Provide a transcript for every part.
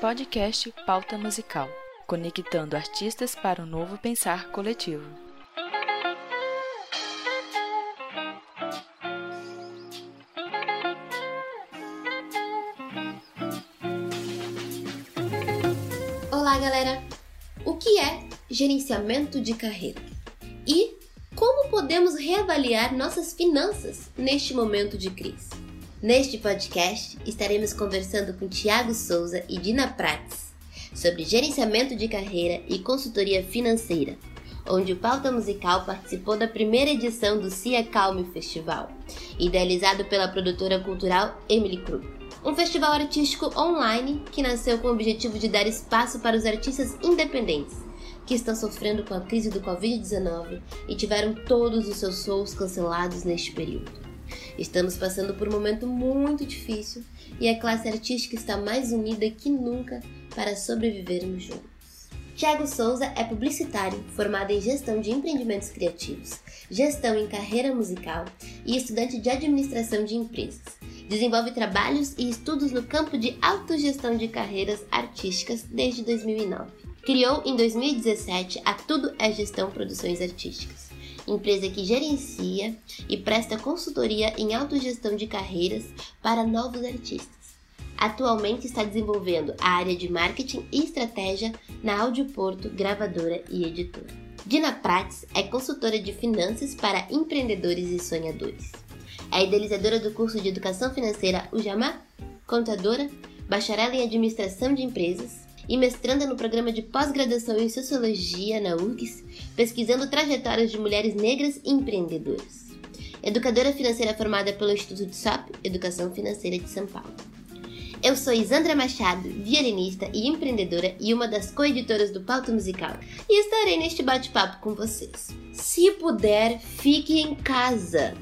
Podcast Pauta Musical conectando artistas para um novo pensar coletivo. Olá, galera! O que é gerenciamento de carreira? E como podemos reavaliar nossas finanças neste momento de crise? Neste podcast, estaremos conversando com Tiago Souza e Dina Prates sobre gerenciamento de carreira e consultoria financeira, onde o Pauta Musical participou da primeira edição do Cia Calme Festival, idealizado pela produtora cultural Emily Krug. Um festival artístico online que nasceu com o objetivo de dar espaço para os artistas independentes que estão sofrendo com a crise do Covid-19 e tiveram todos os seus shows cancelados neste período. Estamos passando por um momento muito difícil e a classe artística está mais unida que nunca para sobrevivermos juntos. Tiago Souza é publicitário, formado em gestão de empreendimentos criativos, gestão em carreira musical e estudante de administração de empresas. Desenvolve trabalhos e estudos no campo de autogestão de carreiras artísticas desde 2009. Criou em 2017 a Tudo é Gestão Produções Artísticas, empresa que gerencia e presta consultoria em autogestão de carreiras para novos artistas. Atualmente está desenvolvendo a área de marketing e estratégia na Audioporto, gravadora e editora. Dina Prates é consultora de finanças para empreendedores e sonhadores. É idealizadora do curso de Educação Financeira Ujamá, contadora, bacharel em Administração de Empresas, e mestranda no programa de pós-graduação em Sociologia na URGS, pesquisando trajetórias de mulheres negras empreendedoras. Educadora financeira formada pelo Instituto de SOP, Educação Financeira de São Paulo. Eu sou Isandra Machado, violinista e empreendedora e uma das co-editoras do Pauta Musical, e estarei neste bate-papo com vocês. Se puder, fique em casa,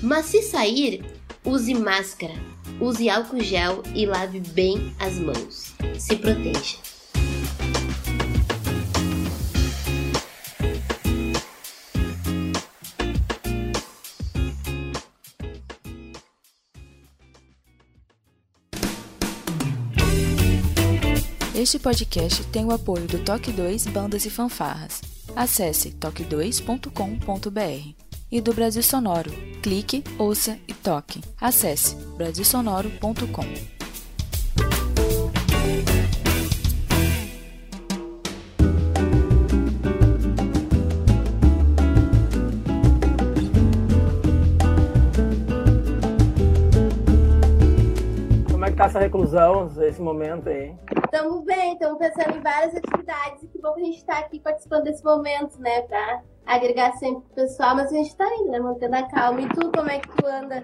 mas se sair, use máscara, use álcool gel e lave bem as mãos. Se proteja. Este podcast tem o apoio do Toque 2 Bandas e Fanfarras. Acesse toque2.com.br. E do Brasil Sonoro. Clique, ouça e toque. Acesse brasilsonoro.com. Essa reclusão, esse momento aí? Estamos bem, estamos pensando em várias atividades e que bom que a gente está aqui participando desse momento, né? Pra agregar sempre o pessoal, mas a gente está indo, né? Mantendo a calma. E tu, como é que tu anda?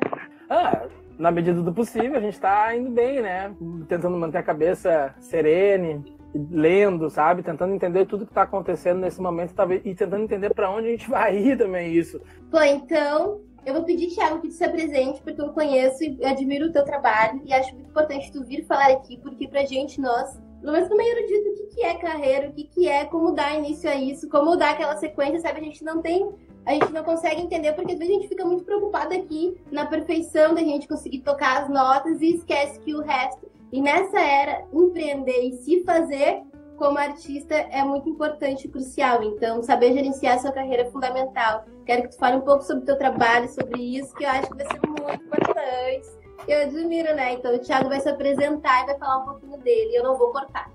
Ah, na medida do possível, a gente está indo bem, né? Tentando manter a cabeça serene, lendo, sabe? Tentando entender tudo que está acontecendo nesse momento e tentando entender para onde a gente vai ir também isso. Bom, então, eu vou pedir, Thiago, que tu se apresente, porque eu conheço e admiro o teu trabalho e acho muito importante tu vir falar aqui, porque pra gente, nós, pelo menos no meio erudito, o que, que é carreira, o que, que é, como dar início a isso, como dar aquela sequência, sabe? A gente não tem, a gente não consegue entender, porque às vezes a gente fica muito preocupado aqui na perfeição da gente conseguir tocar as notas e esquece que o resto. E nessa era, empreender e se fazer como artista é muito importante e crucial. Então, saber gerenciar sua carreira é fundamental. Quero que tu fale um pouco sobre o teu trabalho, sobre isso, que eu acho que vai ser muito importante. Eu admiro, né? Então, o Thiago vai se apresentar e vai falar um pouquinho dele. Eu não vou cortar.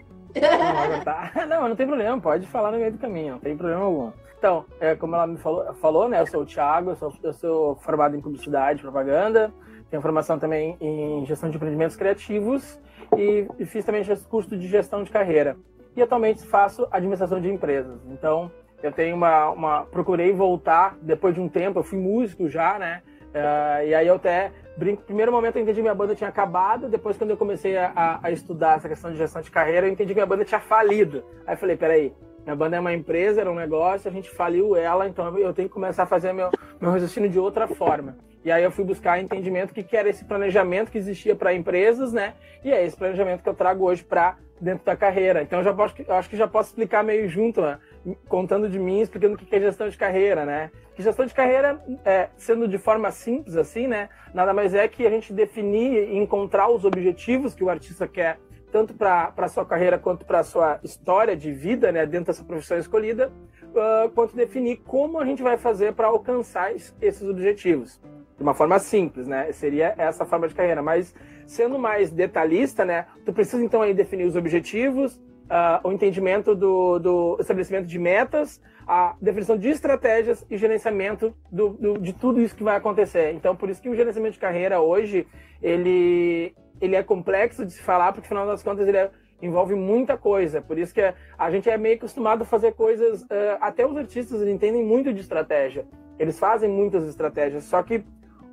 Não, não, não tem problema, pode falar no meio do caminho, não tem problema algum. Então, é, como ela me falou, falou, né? Eu sou o Thiago, eu sou, eu sou formado em publicidade propaganda, tenho formação também em gestão de empreendimentos criativos e, e fiz também curso de gestão de carreira e atualmente faço administração de empresas. Então, eu tenho uma, uma procurei voltar depois de um tempo, eu fui músico já, né? Uh, e aí eu até brinco, primeiro momento eu entendi que minha banda tinha acabado, depois quando eu comecei a, a, estudar essa questão de gestão de carreira, eu entendi que minha banda tinha falido. Aí eu falei, peraí, minha banda é uma empresa, era um negócio, a gente faliu ela, então eu tenho que começar a fazer meu, meu raciocínio de outra forma. E aí eu fui buscar entendimento que, que era esse planejamento que existia para empresas, né? E é esse planejamento que eu trago hoje para dentro da carreira. Então já posso, acho que já posso explicar meio junto, né? contando de mim, explicando o que é gestão de carreira, né? Que gestão de carreira, é, sendo de forma simples assim, né? Nada mais é que a gente definir e encontrar os objetivos que o artista quer tanto para a sua carreira quanto para a sua história de vida, né, dentro dessa profissão escolhida, uh, quanto definir como a gente vai fazer para alcançar esses objetivos. De uma forma simples, né? Seria essa forma de carreira. Mas sendo mais detalhista, né? Tu precisa então aí definir os objetivos, uh, o entendimento do, do estabelecimento de metas, a definição de estratégias e gerenciamento do, do, de tudo isso que vai acontecer. Então, por isso que o gerenciamento de carreira hoje, ele, ele é complexo de se falar, porque, afinal das contas, ele é, envolve muita coisa. Por isso que a gente é meio acostumado a fazer coisas... Uh, até os artistas entendem muito de estratégia. Eles fazem muitas estratégias, só que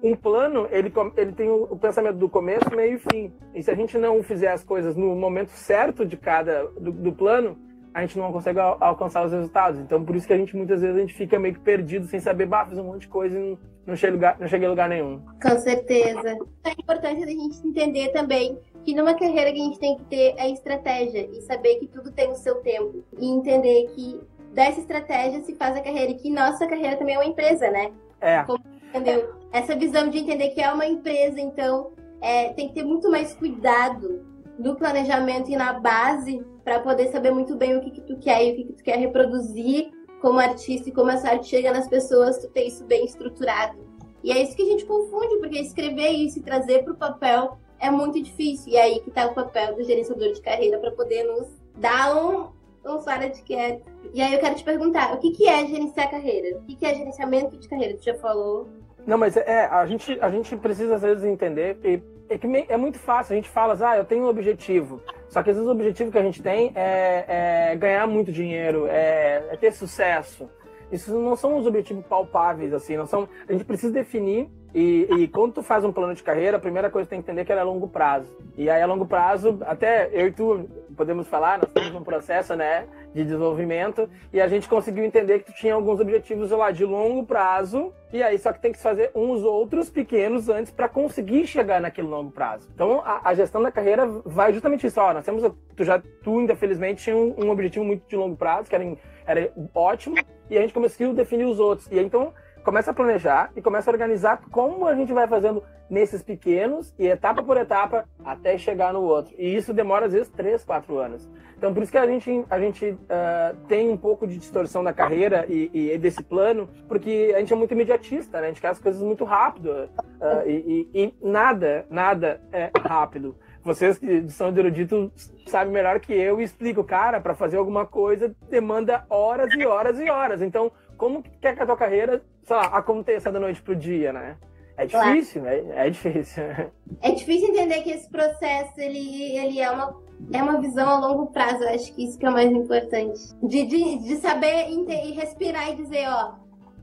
um plano, ele, ele tem o, o, pensamento do começo, meio e fim. E se a gente não fizer as coisas no momento certo de cada do, do plano, a gente não consegue al alcançar os resultados. Então, por isso que a gente muitas vezes a gente fica meio que perdido, sem saber, bah, fiz um monte de coisa e não, não, cheguei, lugar, não cheguei a lugar nenhum. Com certeza. É importante a gente entender também que numa carreira que a gente tem que ter a estratégia e saber que tudo tem o seu tempo. E entender que dessa estratégia se faz a carreira e que nossa carreira também é uma empresa, né? É. Como, entendeu? Essa visão de entender que é uma empresa, então é, tem que ter muito mais cuidado no planejamento e na base para poder saber muito bem o que, que tu quer e o que, que tu quer reproduzir como artista e como essa arte chega nas pessoas, tu ter isso bem estruturado. E é isso que a gente confunde, porque escrever isso e trazer para o papel é muito difícil. E é aí que está o papel do gerenciador de carreira para poder nos dar um, um fora de quieto. E aí eu quero te perguntar, o que, que é gerenciar carreira? O que, que é gerenciamento de carreira? Tu já falou. Não, mas é, a gente, a gente precisa às vezes entender e é que é muito fácil, a gente fala, ah, eu tenho um objetivo. Só que às vezes o objetivo que a gente tem é, é ganhar muito dinheiro, é, é, ter sucesso. Isso não são os objetivos palpáveis, assim, não são. A gente precisa definir e, e, quando tu faz um plano de carreira, a primeira coisa que tem que entender é que ela é a longo prazo. E aí a longo prazo, até eu e tu podemos falar, nós estamos num processo, né, de desenvolvimento e a gente conseguiu entender que tu tinha alguns objetivos lá de longo prazo e aí só que tem que fazer uns outros pequenos antes para conseguir chegar naquele longo prazo. Então a, a, gestão da carreira vai justamente isso. Ó, nós temos tu já tu ainda felizmente tinha um, um objetivo muito de longo prazo que era, era ótimo e a gente conseguiu definir os outros. E aí, então começa a planejar e começa a organizar como a gente vai fazendo nesses pequenos e etapa por etapa até chegar no outro. E isso demora às vezes três, quatro anos. Então por isso que a gente, a gente uh, tem um pouco de distorção da carreira e, e, desse plano, porque a gente é muito imediatista, né? A gente quer as coisas muito rápido uh, e, e, e nada, nada é rápido vocês que são de erudito sabem melhor que eu e explico, cara, para fazer alguma coisa demanda horas e horas e horas. Então, como que quer que a tua carreira sei lá, aconteça da noite pro dia, né? É difícil, claro. é, é difícil. É difícil entender que esse processo ele, ele é, uma, é uma visão a longo prazo. Eu acho que isso que é o mais importante. De, de, de saber e respirar e dizer, ó,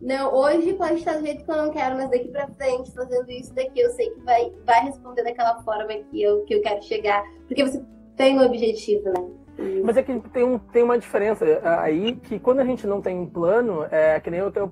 não, hoje pode estar do jeito que eu não quero, mas daqui pra frente, fazendo isso daqui, eu sei que vai, vai responder daquela forma que eu, que eu quero chegar. Porque você tem um objetivo, né? Mas é que tem, um, tem uma diferença aí que quando a gente não tem um plano, é que nem o teu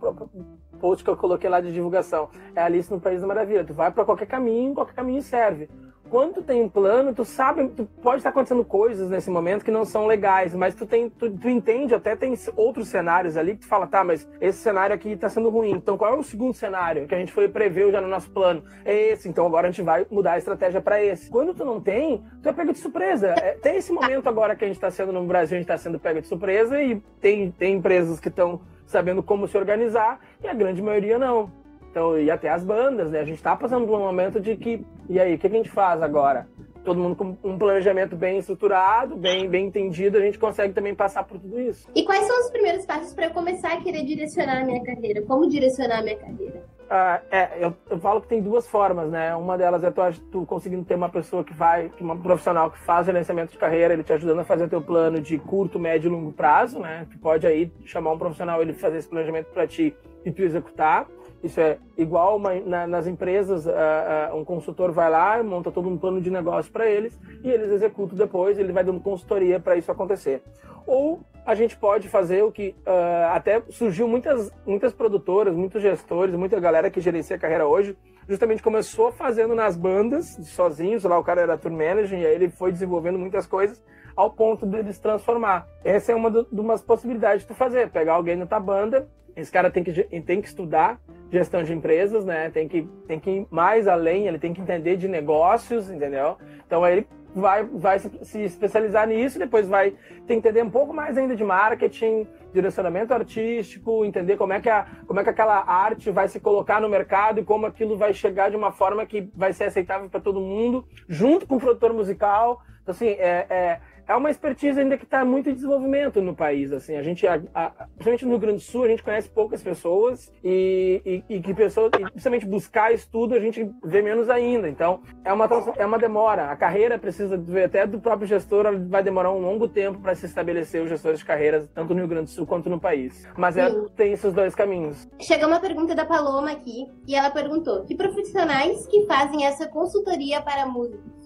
post que eu coloquei lá de divulgação. É Alice no País da Maravilha. Tu vai para qualquer caminho, qualquer caminho serve. Quando tu tem um plano, tu sabe, tu pode estar acontecendo coisas nesse momento que não são legais, mas tu tem, tu, tu entende, até tem outros cenários ali que tu fala, tá, mas esse cenário aqui está sendo ruim. Então qual é o segundo cenário que a gente foi prever já no nosso plano? É esse, então agora a gente vai mudar a estratégia para esse. Quando tu não tem, tu é pego de surpresa. É, tem esse momento agora que a gente está sendo no Brasil, a gente está sendo pego de surpresa e tem, tem empresas que estão sabendo como se organizar, e a grande maioria não. Então, e até as bandas, né? A gente está passando por um momento de que, e aí, o que a gente faz agora? Todo mundo com um planejamento bem estruturado, bem, bem entendido, a gente consegue também passar por tudo isso. E quais são os primeiros passos para eu começar a querer direcionar a minha carreira? Como direcionar a minha carreira? Ah, é, eu, eu, falo que tem duas formas, né? Uma delas é tu, tu conseguindo ter uma pessoa que vai, uma profissional que faz gerenciamento de carreira, ele te ajudando a fazer teu plano de curto, médio e longo prazo, né? Tu pode aí chamar um profissional, ele fazer esse planejamento para ti e tu executar. Isso é igual uma, na, nas empresas, uh, uh, um consultor vai lá, monta todo um plano de negócio para eles e eles executam depois, ele vai dando consultoria para isso acontecer. Ou a gente pode fazer o que uh, até surgiu muitas, muitas produtoras, muitos gestores, muita galera que gerencia a carreira hoje, justamente começou fazendo nas bandas, sozinhos, lá o cara era tour manager, e aí ele foi desenvolvendo muitas coisas ao ponto de se transformar. Essa é uma de umas possibilidades de tu fazer, pegar alguém na tua banda, esse cara tem que, tem que estudar gestão de empresas, né? Tem que, tem que ir mais além, ele tem que entender de negócios, entendeu? Então aí ele vai, vai se especializar nisso, depois vai ter que entender um pouco mais ainda de marketing, direcionamento artístico, entender como é que, a, como é que aquela arte vai se colocar no mercado e como aquilo vai chegar de uma forma que vai ser aceitável para todo mundo, junto com o produtor musical. Então, assim, é, é é uma expertise ainda que está muito em desenvolvimento no país. Assim, a gente, a, a, principalmente no Rio Grande do Sul, a gente conhece poucas pessoas e, e, e que pessoas, e principalmente buscar estudo, a gente vê menos ainda. Então, é uma, é uma demora. A carreira precisa até do próprio gestor, vai demorar um longo tempo para se estabelecer os gestores de carreiras, tanto no Rio Grande do Sul quanto no país. Mas é, tem esses dois caminhos. Chegou uma pergunta da Paloma aqui e ela perguntou: que profissionais que fazem essa consultoria para músicos?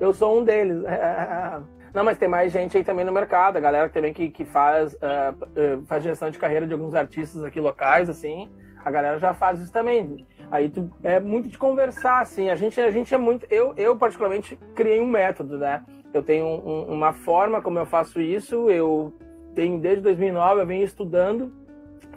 Eu sou um deles. Não, mas tem mais gente aí também no mercado, a galera também que, que faz, uh, uh, faz gestão de carreira de alguns artistas aqui locais, assim, a galera já faz isso também. Aí tu, é muito de conversar, assim, a gente, a gente é muito, eu, eu particularmente criei um método, né? Eu tenho um, uma forma como eu faço isso, eu tenho desde 2009, eu venho estudando,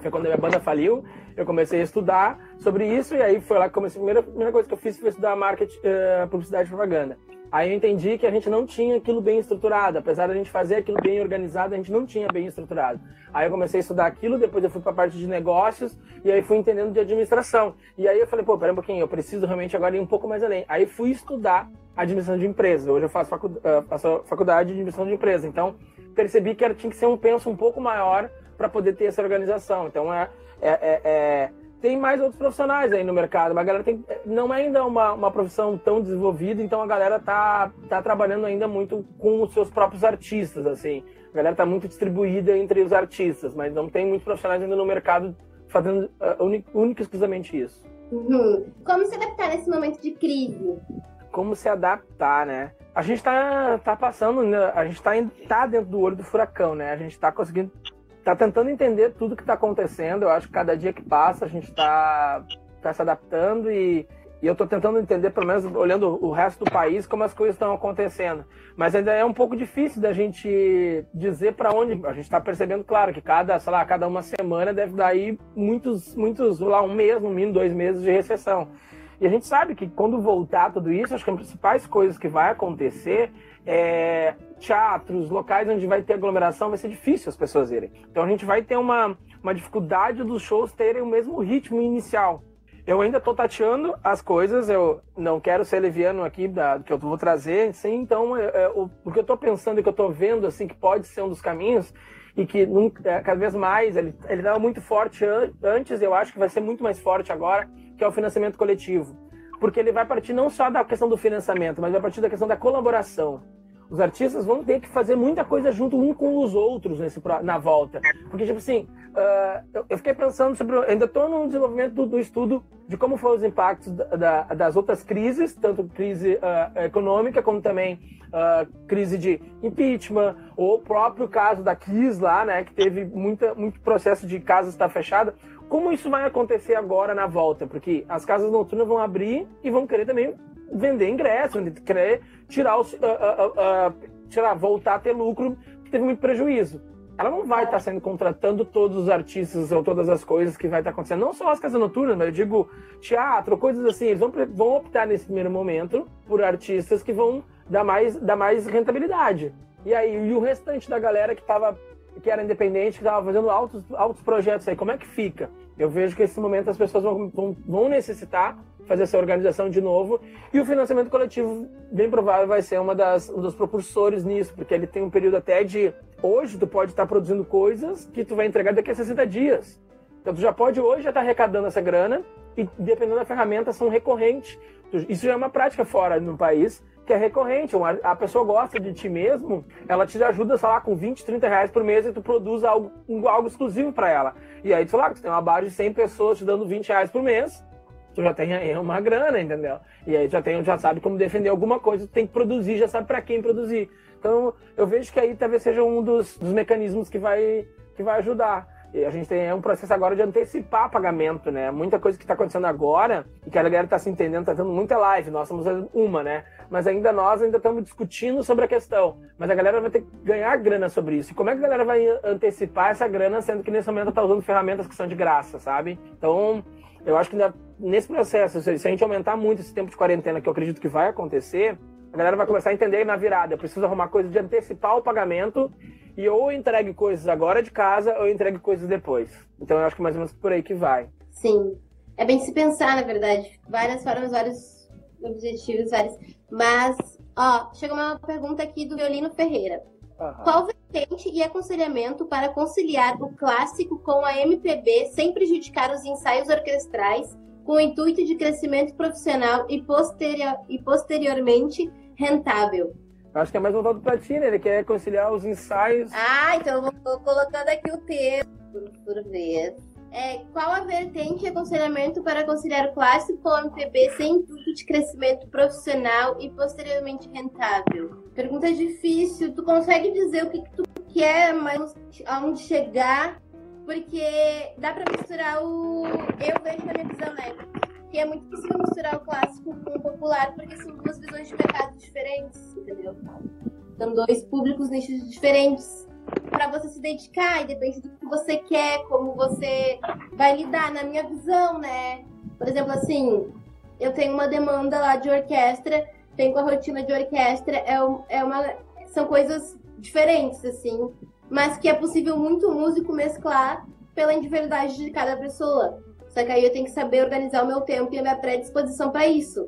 foi quando a minha banda faliu, eu comecei a estudar sobre isso e aí foi lá que comecei, a primeira, primeira coisa que eu fiz foi estudar marketing, uh, publicidade e propaganda. Aí eu entendi que a gente não tinha aquilo bem estruturado. Apesar da gente fazer aquilo bem organizado, a gente não tinha bem estruturado. Aí eu comecei a estudar aquilo, depois eu fui para a parte de negócios e aí fui entendendo de administração. E aí eu falei, pô, pera um pouquinho, eu preciso realmente agora ir um pouco mais além. Aí fui estudar administração de empresas. Hoje eu faço, facu uh, faço faculdade de administração de empresas. Então percebi que era, tinha que ser um penso um pouco maior para poder ter essa organização. Então é, é, é, é tem mais outros profissionais aí no mercado, mas a galera tem, não é ainda uma, uma profissão tão desenvolvida, então a galera tá, tá trabalhando ainda muito com os seus próprios artistas, assim. A galera tá muito distribuída entre os artistas, mas não tem muitos profissionais ainda no mercado fazendo uh, única e exclusivamente isso. Uhum. Como se adaptar nesse momento de crise? Como se adaptar, né? A gente tá, tá passando, né? a gente tá, tá dentro do olho do furacão, né? A gente tá conseguindo tá tentando entender tudo que está acontecendo. Eu acho que cada dia que passa a gente está tá se adaptando e, e eu estou tentando entender, pelo menos olhando o resto do país, como as coisas estão acontecendo. Mas ainda é um pouco difícil da gente dizer para onde. A gente está percebendo, claro, que cada, sei lá, cada uma semana deve dar aí muitos, muitos, lá, um mês, no mínimo dois meses de recessão. E a gente sabe que quando voltar tudo isso, acho que as principais coisas que vai acontecer é, teatros, locais onde vai ter aglomeração, vai ser difícil as pessoas irem. Então a gente vai ter uma, uma dificuldade dos shows terem o mesmo ritmo inicial. Eu ainda estou tateando as coisas, eu não quero ser leviano aqui da, que eu vou trazer, sim, então é, é, o, o, que eu estou pensando e que eu estou vendo assim que pode ser um dos caminhos e que nunca, é, cada vez mais ele estava muito forte an, antes, eu acho que vai ser muito mais forte agora, que é o financiamento coletivo. Porque ele vai partir não só da questão do financiamento, mas vai partir da questão da colaboração os artistas vão ter que fazer muita coisa junto um com os outros nesse, na volta. Porque, tipo assim, uh, eu fiquei pensando sobre. Ainda estou no desenvolvimento do, do, estudo de como foram os impactos da, da, das outras crises, tanto crise uh, econômica como também uh, crise de impeachment, ou o próprio caso da Kiss lá, né, que teve muita, muito processo de casa estar fechada. Como isso vai acontecer agora na volta? Porque as casas noturnas vão abrir e vão querer também vender ingresso, querer tirar, os, uh, uh, uh, tirar, voltar a ter lucro, que teve muito prejuízo. Ela não vai estar sendo contratando todos os artistas ou todas as coisas que vai estar acontecendo, não só as casas noturnas, mas eu digo teatro, coisas assim. Eles vão, vão optar nesse primeiro momento por artistas que vão dar mais, dar mais rentabilidade. E aí, e o restante da galera que tava, que era independente, que estava fazendo altos, altos projetos aí, como é que fica? Eu vejo que nesse momento as pessoas vão, vão, vão necessitar fazer essa organização de novo. E o financiamento coletivo, bem provável, vai ser uma das, um dos propulsores nisso, porque ele tem um período até de. Hoje, tu pode estar produzindo coisas que tu vai entregar daqui a 60 dias. Então, tu já pode hoje já estar arrecadando essa grana e, dependendo da ferramenta, são recorrentes. Isso já é uma prática fora no país que é recorrente. A pessoa gosta de ti mesmo, ela te ajuda, sei lá, com 20, 30 reais por mês e tu produz algo, algo exclusivo para ela. E aí, sei lá, tu tem uma base de 100 pessoas te dando 20 reais por mês, tu já tem aí uma grana, entendeu? E aí já, tem, já sabe como defender alguma coisa, tu tem que produzir, já sabe para quem produzir. Então eu vejo que aí talvez seja um dos, dos mecanismos que vai, que vai ajudar. A gente tem um processo agora de antecipar pagamento, né? Muita coisa que está acontecendo agora e que a galera está se entendendo, está tendo muita live. Nós somos uma, né? Mas ainda nós ainda estamos discutindo sobre a questão. Mas a galera vai ter que ganhar grana sobre isso. E como é que a galera vai antecipar essa grana, sendo que nesse momento está usando ferramentas que são de graça, sabe? Então, eu acho que ainda nesse processo, se a gente aumentar muito esse tempo de quarentena, que eu acredito que vai acontecer, A galera vai começar a entender na virada. Eu preciso arrumar coisa de antecipar o pagamento e ou entregue coisas agora de casa ou entregue coisas depois. Então eu acho que mais ou menos por aí que vai. Sim. É bem se pensar, na verdade. Várias formas, vários objetivos, vários. Mas, ó, chegou uma pergunta aqui do Violino Ferreira. Uhum. Qual vertente e aconselhamento para conciliar o clássico com a MPB sem prejudicar os ensaios orquestrais, com o intuito de crescimento profissional e, posterior, e posteriormente rentável? Acho que é mais voltado para ti, né? Ele quer conciliar os ensaios. Ah, então eu vou colocando aqui o texto por vez. É, qual a vertente e aconselhamento para conciliar o clássico com o MPB sem intuito de crescimento profissional e posteriormente rentável? Pergunta difícil. Tu consegue dizer o que, que tu quer, mas aonde chegar? Porque dá para misturar o. Eu vejo na minha visão, né? Que é muito possível misturar o clássico com o popular, porque são duas visões de mercado diferentes, entendeu? São dois públicos, nichos diferentes para você se dedicar e depende do que você quer, como você vai lidar, na minha visão, né? Por exemplo, assim, eu tenho uma demanda lá de orquestra, tenho a rotina de orquestra, é, é uma, são coisas diferentes, assim, mas que é possível muito músico mesclar pela individualidade de cada pessoa. Só que aí eu tenho que saber organizar o meu tempo e a minha predisposição para isso.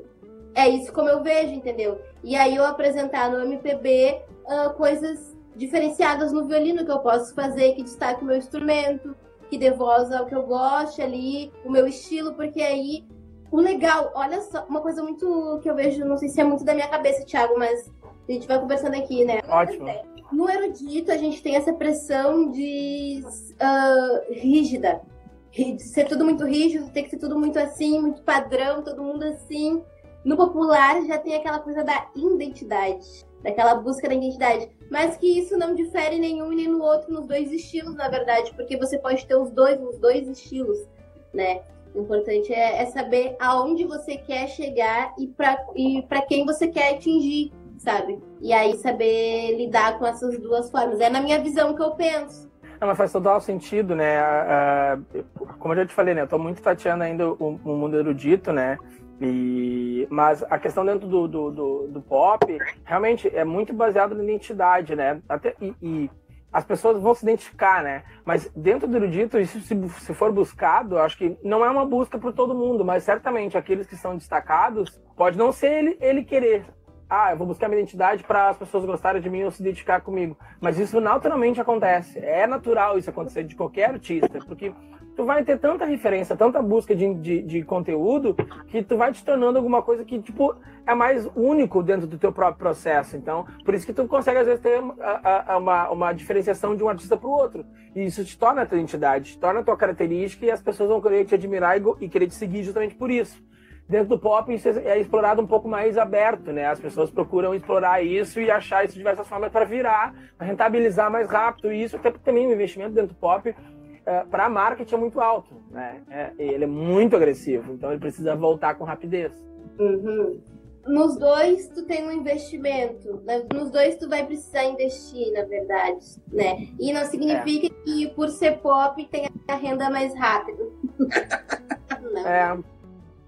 É isso como eu vejo, entendeu? E aí eu apresentar no MPB uh, coisas diferenciadas no violino que eu posso fazer, que destaque o meu instrumento, que dê voz ao que eu goste ali, o meu estilo, porque aí o legal, olha só, uma coisa muito que eu vejo, não sei se é muito da minha cabeça, Thiago, mas a gente vai conversando aqui, né? Ótimo. No erudito, a gente tem essa pressão de uh, rígida, ser tudo muito rígido, tem que ser tudo muito assim, muito padrão, todo mundo assim. No popular já tem aquela coisa da identidade, daquela busca da identidade. Mas que isso não difere nenhum nem no outro nos dois estilos, na verdade, porque você pode ter os dois nos dois estilos, né? O importante é, é saber aonde você quer chegar e para quem você quer atingir, sabe? E aí saber lidar com essas duas formas. É na minha visão que eu penso. Mas faz total sentido, né? como eu já te falei, né? Eu tô muito tateando ainda o, o mundo erudito, né? E, mas a questão dentro do, do, do, do, pop realmente é muito baseado na identidade, né? Até, e, e, as pessoas vão se identificar, né? Mas dentro do erudito, isso se, se for buscado, acho que não é uma busca por todo mundo, mas certamente aqueles que são destacados, pode não ser ele, ele querer. Ah, eu vou buscar minha identidade para as pessoas gostarem de mim ou se identificar comigo. Mas isso naturalmente acontece. É natural isso acontecer de qualquer artista, porque tu vai ter tanta referência, tanta busca de, de, de, conteúdo, que tu vai te tornando alguma coisa que, tipo, é mais único dentro do teu próprio processo. Então, por isso que tu consegue, às vezes, ter uma, uma, uma diferenciação de um artista para o outro. E isso te torna a tua identidade, te torna a tua característica e as pessoas vão querer te admirar e, e querer te seguir justamente por isso. Dentro do pop, isso é explorado um pouco mais aberto, né? As pessoas procuram explorar isso e achar isso de diversas formas para virar, para rentabilizar mais rápido. E isso até também o investimento dentro do pop é, para marketing é muito alto, né? É, ele é muito agressivo, então ele precisa voltar com rapidez. Uhum. Nos dois tu tem um investimento, né? nos dois tu vai precisar investir, na verdade, né? E não significa é. que por ser pop tem a renda mais rápido. não. É.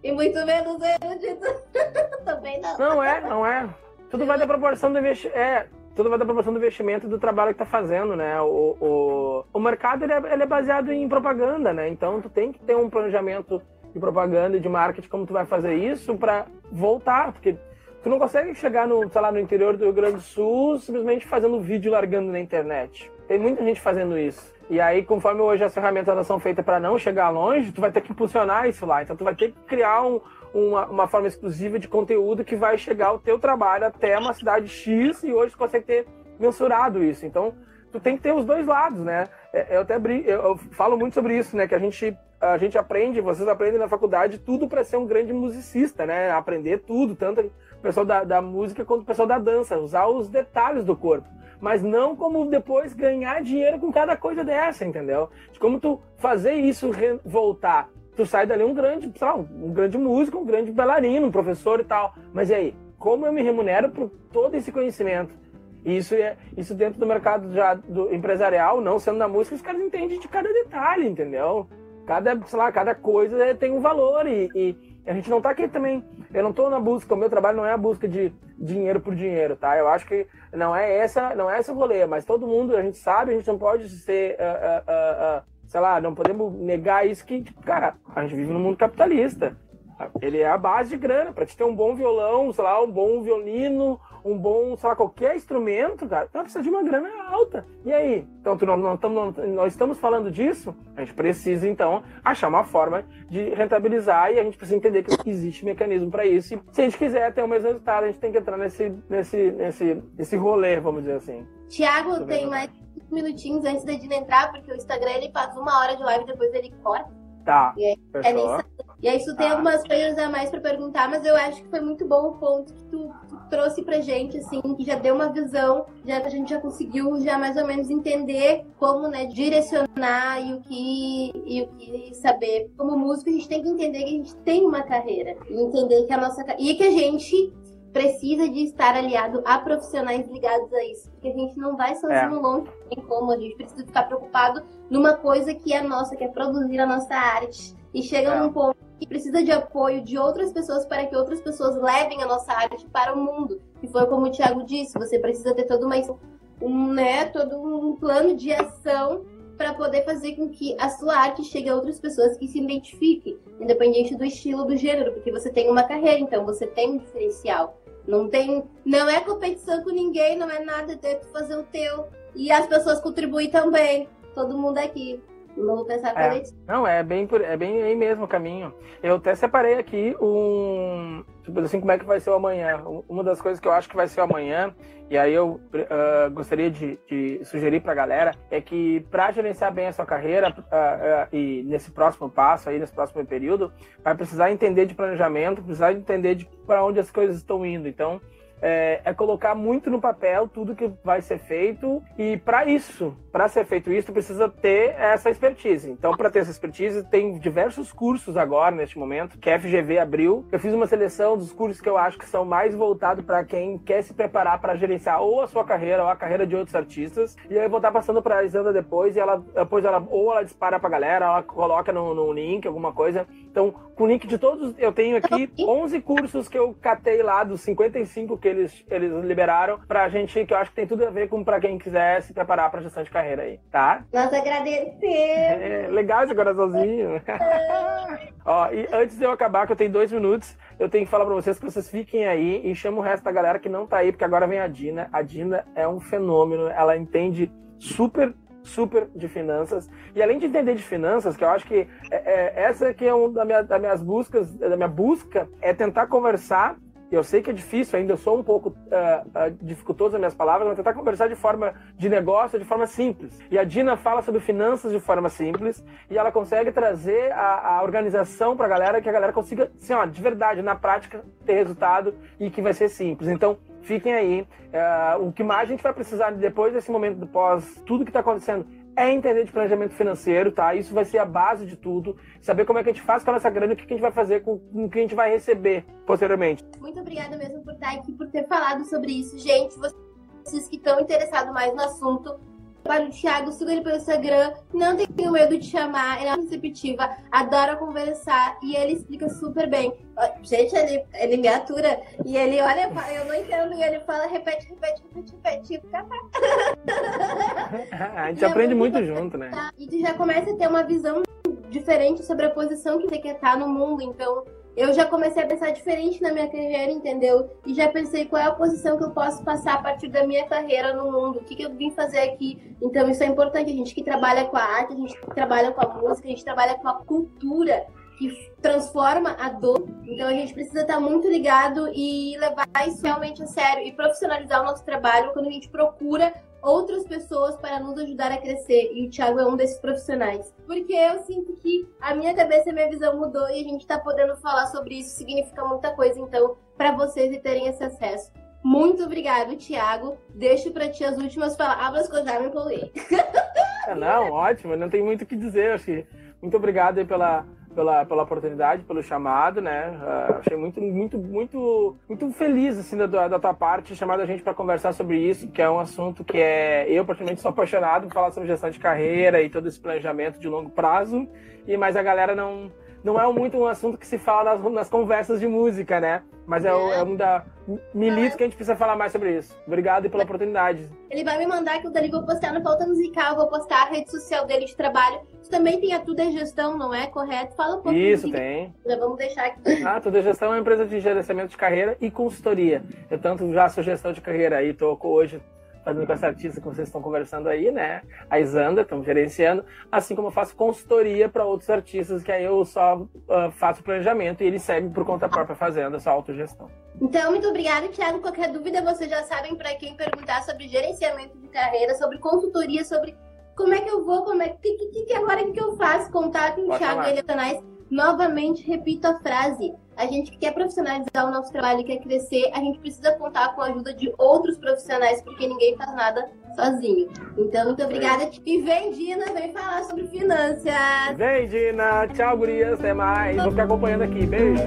E muito menos erudito também não. Não é, não é. Tudo vai da proporção do investimento. É, tudo vai da proporção do investimento e do trabalho que está fazendo, né? O, o, o mercado ele é, ele é, baseado em propaganda, né? Então tu tem que ter um planejamento de propaganda e de marketing como tu vai fazer isso para voltar, porque tu não consegue chegar no, sei lá, no interior do Rio Grande do Sul simplesmente fazendo vídeo largando na internet. Tem muita gente fazendo isso. E aí, conforme hoje as ferramentas são feitas para não chegar longe, tu vai ter que impulsionar isso lá. Então tu vai ter que criar um, uma, uma forma exclusiva de conteúdo que vai chegar o teu trabalho até uma cidade X e hoje tu consegue ter mensurado isso. Então, tu tem que ter os dois lados, né? É, eu até eu falo muito sobre isso, né? Que a gente a gente aprende, vocês aprendem na faculdade tudo para ser um grande musicista, né? Aprender tudo, tanto o pessoal da, da música quanto o pessoal da dança, usar os detalhes do corpo, mas não como depois ganhar dinheiro com cada coisa dessa, entendeu? De como tu fazer isso voltar tu sai dali um grande, um grande músico, um grande bailarino, um professor e tal. Mas e aí, como eu me remunero por todo esse conhecimento? Isso é isso dentro do mercado já do empresarial, não sendo da música, os caras entendem de cada detalhe, entendeu? Cada, sei lá, cada coisa tem um valor e, e a gente não está aqui também eu não tô na busca, o meu trabalho não é a busca de dinheiro por dinheiro, tá? Eu acho que não é essa, não é esse o rolê, mas todo mundo, a gente sabe, a gente não pode ser, uh, uh, uh, sei lá, não podemos negar isso que, tipo, cara, a gente vive num mundo capitalista. Ele é a base de grana. Para te ter um bom violão, sei lá, um bom violino, um bom, sei lá, qualquer instrumento, cara, tu precisa de uma grana alta. E aí? Então, tu não, não, tamo, nós estamos falando disso, a gente precisa, então, achar uma forma de rentabilizar e a gente precisa entender que existe mecanismo para isso. E se a gente quiser ter o mesmo resultado, a gente tem que entrar nesse, nesse, nesse, nesse rolê, vamos dizer assim. Tiago, tem mais minutinhos antes da Dina entrar, porque o Instagram ele faz uma hora de live, depois ele corta. Tá. E aí, é nisso. E aí tu tem ah. algumas coisas a mais para perguntar, mas eu acho que foi muito bom o ponto que tu, tu, trouxe pra gente, assim, que já deu uma visão, já a gente já conseguiu já mais ou menos entender como, né, direcionar e o que e o que saber. Como músico, a gente tem que entender que a gente tem uma carreira e entender que a nossa e que a gente precisa de estar aliado a profissionais ligados a isso. Porque a gente não vai sozinho é. longe, tem como, a gente precisa ficar preocupado numa coisa que é nossa, que é produzir a nossa arte. E chega é. num ponto que precisa de apoio de outras pessoas para que outras pessoas levem a nossa arte para o mundo. E foi como o Thiago disse, você precisa ter todo uma, um, né, todo um plano de ação para poder fazer com que a sua arte chegue a outras pessoas que se identifiquem, independente do estilo, do gênero, porque você tem uma carreira, então você tem um diferencial. Não tem, não é competição com ninguém, não é nada, tem que fazer o teu. E as pessoas contribuem também. Todo mundo aqui. Não vou pensar é. Não, é bem, por, é bem aí mesmo o caminho. Eu até separei aqui um. Tipo assim, como é que vai ser o amanhã? Uma das coisas que eu acho que vai ser o amanhã, e aí eu uh, gostaria de, de sugerir para a galera, é que para gerenciar bem a sua carreira uh, uh, e nesse próximo passo, aí nesse próximo período, vai precisar entender de planejamento, precisar entender de para onde as coisas estão indo. Então, é, é, colocar muito no papel tudo que vai ser feito e para isso, para ser feito isso, precisa ter essa expertise. Então, para ter essa expertise, tem diversos cursos agora neste momento que a FGV abriu. Eu fiz uma seleção dos cursos que eu acho que são mais voltados para quem quer se preparar para gerenciar ou a sua carreira ou a carreira de outros artistas. E aí eu vou estar passando para a Isanda depois e ela depois ela ou ela dispara para a galera, ela coloca no, no link alguma coisa. Então, com o link de todos, eu tenho aqui 11 cursos que eu catei lá dos 55 que eles, eles liberaram pra gente, que eu acho que tem tudo a ver com pra quem quiser se preparar pra gestão de carreira aí, tá? Nós agradecemos. É, legal esse coraçãozinho. Ó, e antes de eu acabar, que eu tenho dois minutos, eu tenho que falar pra vocês que vocês fiquem aí e chamo o resto da galera que não tá aí, porque agora vem a Dina. A Dina é um fenômeno, ela entende super super de finanças. E além de entender de finanças, que eu acho que é, é, essa que é uma da minha, das minhas buscas, da minha busca, é tentar conversar eu sei que é difícil ainda, eu sou um pouco uh, uh, dificultoso nas minhas palavras, mas tentar conversar de forma de negócio, de forma simples. E a Dina fala sobre finanças de forma simples e ela consegue trazer a, a organização para a galera, que a galera consiga, assim, ó, de verdade, na prática, ter resultado e que vai ser simples. Então, fiquem aí. Uh, o que mais a gente vai precisar depois desse momento do pós, tudo que está acontecendo, é entender de planejamento financeiro, tá? Isso vai ser a base de tudo. Saber como é que a gente faz com a nossa grana e o que a gente vai fazer com o que a gente vai receber posteriormente. Muito obrigada mesmo por estar aqui, por ter falado sobre isso. Gente, vocês que estão interessados mais no assunto, para o Thiago, siga ele pelo Instagram. Não tenho medo de chamar, ele é receptiva, adora conversar e ele explica super bem. Gente, ele, ele me atura e ele olha, eu não entendo, e ele fala, repete, repete, repete, repete. a gente aprende é muito, muito junto, né? E tu já começa a ter uma visão diferente sobre a posição que você quer estar no mundo, então eu já comecei a pensar diferente na minha carreira, entendeu? E já pensei qual é a posição que eu posso passar a partir da minha carreira no mundo, o que, que eu vim fazer aqui. Então, isso é importante. A gente que trabalha com a arte, a gente que trabalha com a música, a gente trabalha com a cultura que transforma a dor. Então a gente precisa estar muito ligado e levar isso realmente a sério e profissionalizar o nosso trabalho quando a gente procura outras pessoas para nos ajudar a crescer. E o Thiago é um desses profissionais. Porque eu sinto que a minha cabeça e a minha visão mudou e a gente está podendo falar sobre isso significa muita coisa, então, para vocês terem esse acesso. Muito obrigado, Thiago. Deixo para ti as últimas palavras que eu já me empolguei. Não, ótimo, não tem muito o que dizer. Acho que muito obrigado pela pela, pela oportunidade, pelo chamado, né? Uh, achei muito, muito, muito, muito feliz assim da, da tua parte, chamar a gente para conversar sobre isso, que é um assunto que é eu praticamente sou apaixonado por falar sobre gestão de carreira e todo esse planejamento de longo prazo. E mas a galera não não é muito um assunto que se fala nas, nas conversas de música, né? Mas é, é. é um da milito que a gente precisa falar mais sobre isso. Obrigado pela oportunidade. Ele vai me mandar que eu dali vou postar no Pauta Musical, vou postar a rede social dele de trabalho. Você também tem a Tudo é Gestão, não é? Correto? Fala um pouco. Isso, tem. Já vamos deixar aqui. Ah, Tudo é Gestão é uma empresa de gerenciamento de carreira e consultoria. Eu tanto já sou gestão de carreira aí, tô hoje fazendo com essa artista que vocês estão conversando aí, né? A Isanda, estamos gerenciando, assim como eu faço consultoria para outros artistas, que aí eu só uh, faço planejamento e eles seguem por conta própria fazendo essa autogestão. Então, muito obrigada, Thiago. Qualquer dúvida, vocês já sabem para quem perguntar sobre gerenciamento de carreira, sobre consultoria, sobre como é que eu vou, como é que, que, que agora que eu faço, contato em Thiago e canais. Novamente, repito a frase. A gente que quer profissionalizar o nosso trabalho e quer crescer, a gente precisa contar com a ajuda de outros profissionais, porque ninguém faz nada sozinho. Então, muito obrigada. E vem, Dina, vem falar sobre finanças. Vem, Dina. Tchau, gurias. Até mais. Vou ficar acompanhando aqui. Beijo.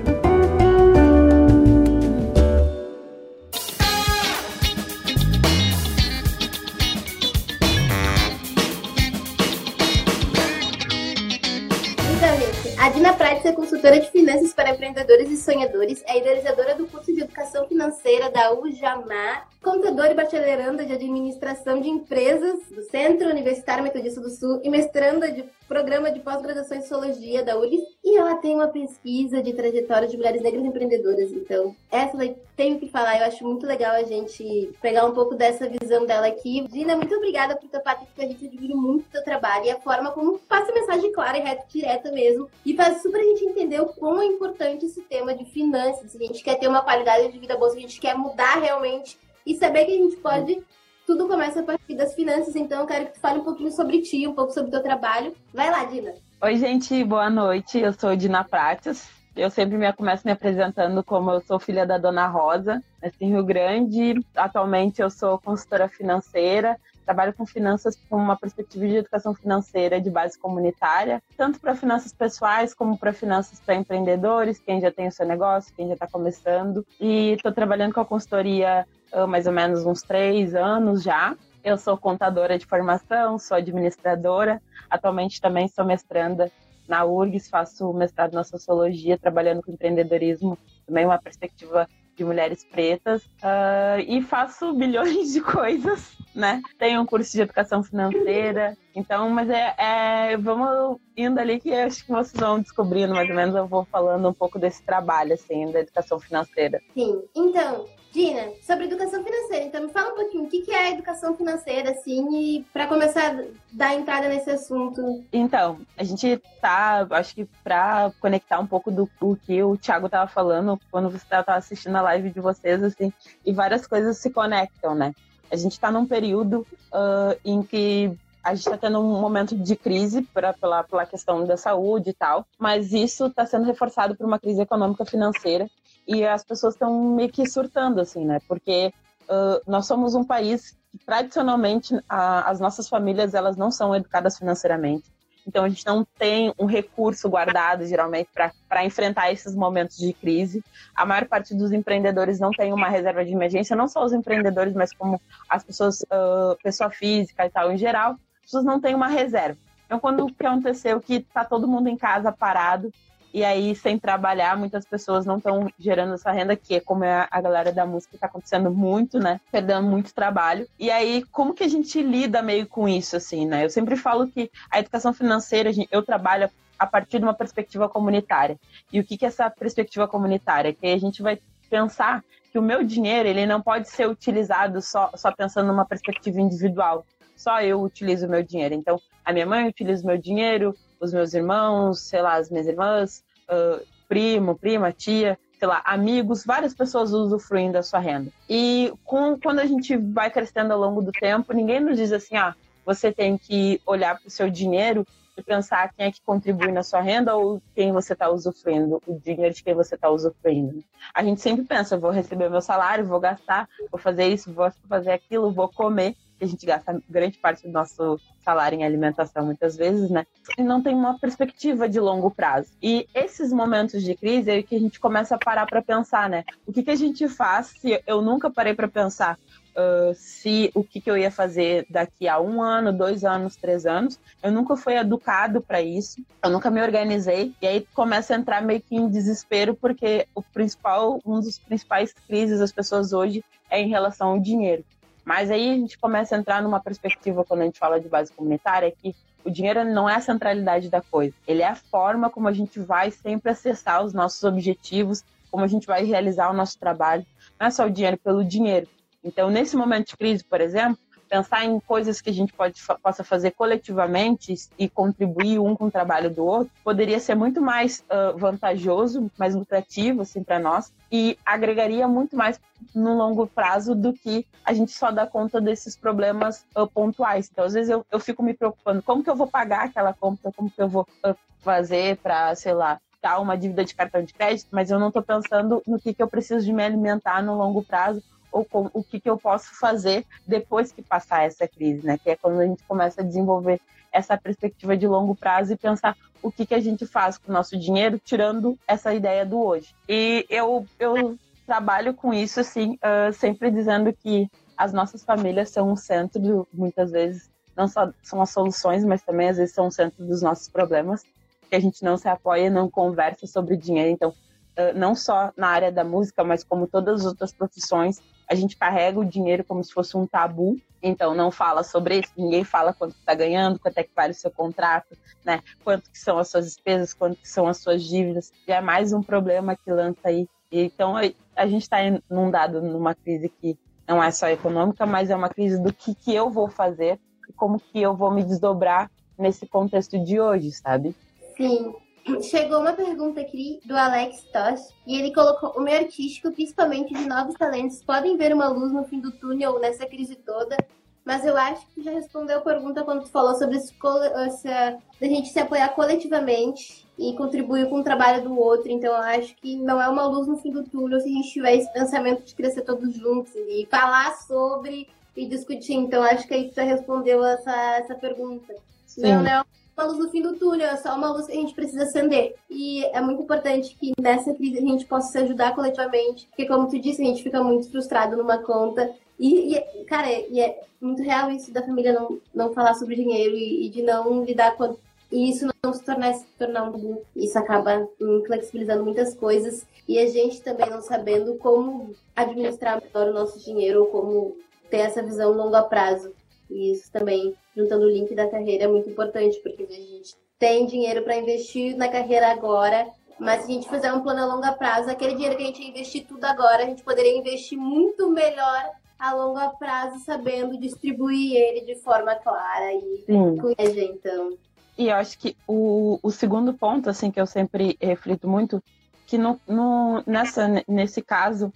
A Dina Prates é consultora de finanças para empreendedores e sonhadores, é idealizadora do curso de educação financeira da UJAMA, contadora e bacharelanda de administração de empresas do Centro Universitário Metodista do Sul e mestranda de programa de pós-graduação em sociologia da URGS. E ela tem uma pesquisa de trajetória de mulheres negras empreendedoras. Então, essa daí tenho que falar. Eu acho muito legal a gente pegar um pouco dessa visão dela aqui. Dina, muito obrigada por topar aqui com a gente. Admiro muito o teu trabalho e a forma como passa a mensagem clara e reta, direta mesmo. E faz super a gente entender o quão é importante esse tema de finanças. Se a gente quer ter uma qualidade de vida boa, se a gente quer mudar realmente e saber que a gente pode. Tudo começa a partir das finanças, então eu quero que tu fale um pouquinho sobre ti, um pouco sobre o teu trabalho. Vai lá, Dina. Oi, gente, boa noite. Eu sou Dina Prates. Eu sempre me começo me apresentando como eu sou filha da Dona Rosa, assim, Rio Grande. Atualmente eu sou consultora financeira, trabalho com finanças com uma perspectiva de educação financeira de base comunitária, tanto para finanças pessoais como para finanças para empreendedores, quem já tem o seu negócio, quem já está começando. E estou trabalhando com a consultoria mais ou menos uns três anos já. Eu sou contadora de formação, sou administradora, atualmente também sou mestranda na URGS, faço mestrado na sociologia, trabalhando com empreendedorismo, também uma perspectiva de mulheres pretas uh, e faço bilhões de coisas, né? Tenho um curso de educação financeira, então, mas é, é, vamos indo ali que acho que vocês vão descobrindo mais ou menos, eu vou falando um pouco desse trabalho, assim, da educação financeira. Sim, então, Dina, sobre educação financeira. Então, me fala um pouquinho o que é educação financeira, assim, e para começar a dar entrada nesse assunto. Então, a gente tá, acho que para conectar um pouco do, do que o Thiago tava falando quando você tava assistindo a live de vocês, assim, e várias coisas se conectam, né? A gente está num período uh, em que a gente está tendo um momento de crise pra, pela, pela questão da saúde e tal, mas isso está sendo reforçado por uma crise econômica financeira e as pessoas estão meio que surtando, assim, né? Porque uh, nós somos um país que tradicionalmente a, as nossas famílias elas não são educadas financeiramente. Então a gente não tem um recurso guardado geralmente para enfrentar esses momentos de crise. A maior parte dos empreendedores não tem uma reserva de emergência, não só os empreendedores, mas como as pessoas, uh, pessoa física e tal em geral, as pessoas não têm uma reserva. Então quando aconteceu que está todo mundo em casa parado e aí, sem trabalhar, muitas pessoas não estão gerando essa renda, que é como é a galera da música está acontecendo muito, né? Perdendo muito trabalho. E aí, como que a gente lida meio com isso, assim, né? Eu sempre falo que a educação financeira, eu trabalho a partir de uma perspectiva comunitária. E o que, que é essa perspectiva comunitária? Que a gente vai pensar que o meu dinheiro ele não pode ser utilizado só, só pensando numa perspectiva individual. Só eu utilizo o meu dinheiro. Então, a minha mãe utiliza o meu dinheiro, os meus irmãos, sei lá, as minhas irmãs, uh, primo, prima, tia, sei lá, amigos, várias pessoas usufruem da sua renda. E com, quando a gente vai crescendo ao longo do tempo, ninguém nos diz assim, ah, você tem que olhar para o seu dinheiro e pensar quem é que contribui na sua renda ou quem você está usufruindo, o dinheiro de quem você está usufruindo. A gente sempre pensa, vou receber meu salário, vou gastar, vou fazer isso, vou fazer aquilo, vou comer que a gente gasta grande parte do nosso salário em alimentação muitas vezes, né? E não tem uma perspectiva de longo prazo. E esses momentos de crise é que a gente começa a parar para pensar, né? O que, que a gente faz se eu nunca parei para pensar uh, se o que, que, eu ia fazer daqui a um ano, dois anos, três anos. Eu nunca fui educado para isso, eu nunca me organizei. E aí começa a entrar meio que em desespero, porque o principal, um dos principais crises das pessoas hoje é em relação ao dinheiro. Mas aí a gente começa a entrar numa perspectiva, quando a gente fala de base comunitária, que o dinheiro não é a centralidade da coisa. Ele é a forma como a gente vai sempre acessar os nossos objetivos, como a gente vai realizar o nosso trabalho. Não é só o dinheiro pelo dinheiro. Então, nesse momento de crise, por exemplo, pensar em coisas que a gente pode, possa fazer coletivamente e contribuir um com o trabalho do outro, poderia ser muito mais uh, vantajoso, mais lucrativo assim, para nós e agregaria muito mais no longo prazo do que a gente só dá conta desses problemas uh, pontuais. Então, às vezes eu, eu fico me preocupando, como que eu vou pagar aquela conta, como que eu vou uh, fazer para, sei lá, uma dívida de cartão de crédito, mas eu não estou pensando no que, que eu preciso de me alimentar no longo prazo ou com, o que, que eu posso fazer depois que passar essa crise, né? Que é quando a gente começa a desenvolver essa perspectiva de longo prazo e pensar o que, que a gente faz com o nosso dinheiro, tirando essa ideia do hoje. E eu, eu trabalho com isso, assim, uh, sempre dizendo que as nossas famílias são o centro, muitas vezes, não só são as soluções, mas também às vezes são o centro dos nossos problemas, que a gente não se apoia, não conversa sobre dinheiro. Então, uh, não só na área da música, mas como todas as outras profissões, a gente carrega o dinheiro como se fosse um tabu, então não fala sobre isso, ninguém fala quanto está ganhando, quanto é que vale o seu contrato, né? Quanto que são as suas despesas, quanto que são as suas dívidas. Já é mais um problema que lança aí. Então a gente está inundado numa crise que não é só econômica, mas é uma crise do que, que eu vou fazer e como que eu vou me desdobrar nesse contexto de hoje, sabe? Sim, Chegou uma pergunta aqui do Alex Tosh e ele colocou: o meio artístico, principalmente de novos talentos, podem ver uma luz no fim do túnel nessa crise toda. Mas eu acho que tu já respondeu a pergunta quando tu falou sobre essa, a gente se apoiar coletivamente e contribuir com o trabalho do outro. Então eu acho que não é uma luz no fim do túnel se a gente tiver esse pensamento de crescer todos juntos e falar sobre e discutir. Então acho que aí tu já respondeu essa, essa pergunta. Sim. Não, não uma luz no fim do túnel, é só uma luz que a gente precisa acender. E é muito importante que nessa crise a gente possa se ajudar coletivamente, porque como tu disse, a gente fica muito frustrado numa conta. E, e cara, e é muito real isso da família não, não falar sobre dinheiro e, e de não lidar com. E isso não se tornar, se tornar um Isso acaba flexibilizando muitas coisas. E a gente também não sabendo como administrar melhor o nosso dinheiro ou como ter essa visão longo prazo. E isso também, juntando o link da carreira, é muito importante, porque a gente tem dinheiro para investir na carreira agora, mas se a gente fizer um plano a longo prazo, aquele dinheiro que a gente investir tudo agora, a gente poderia investir muito melhor a longo prazo, sabendo distribuir ele de forma clara e com então. E eu acho que o, o segundo ponto, assim, que eu sempre reflito muito, que no, no, nessa, nesse caso,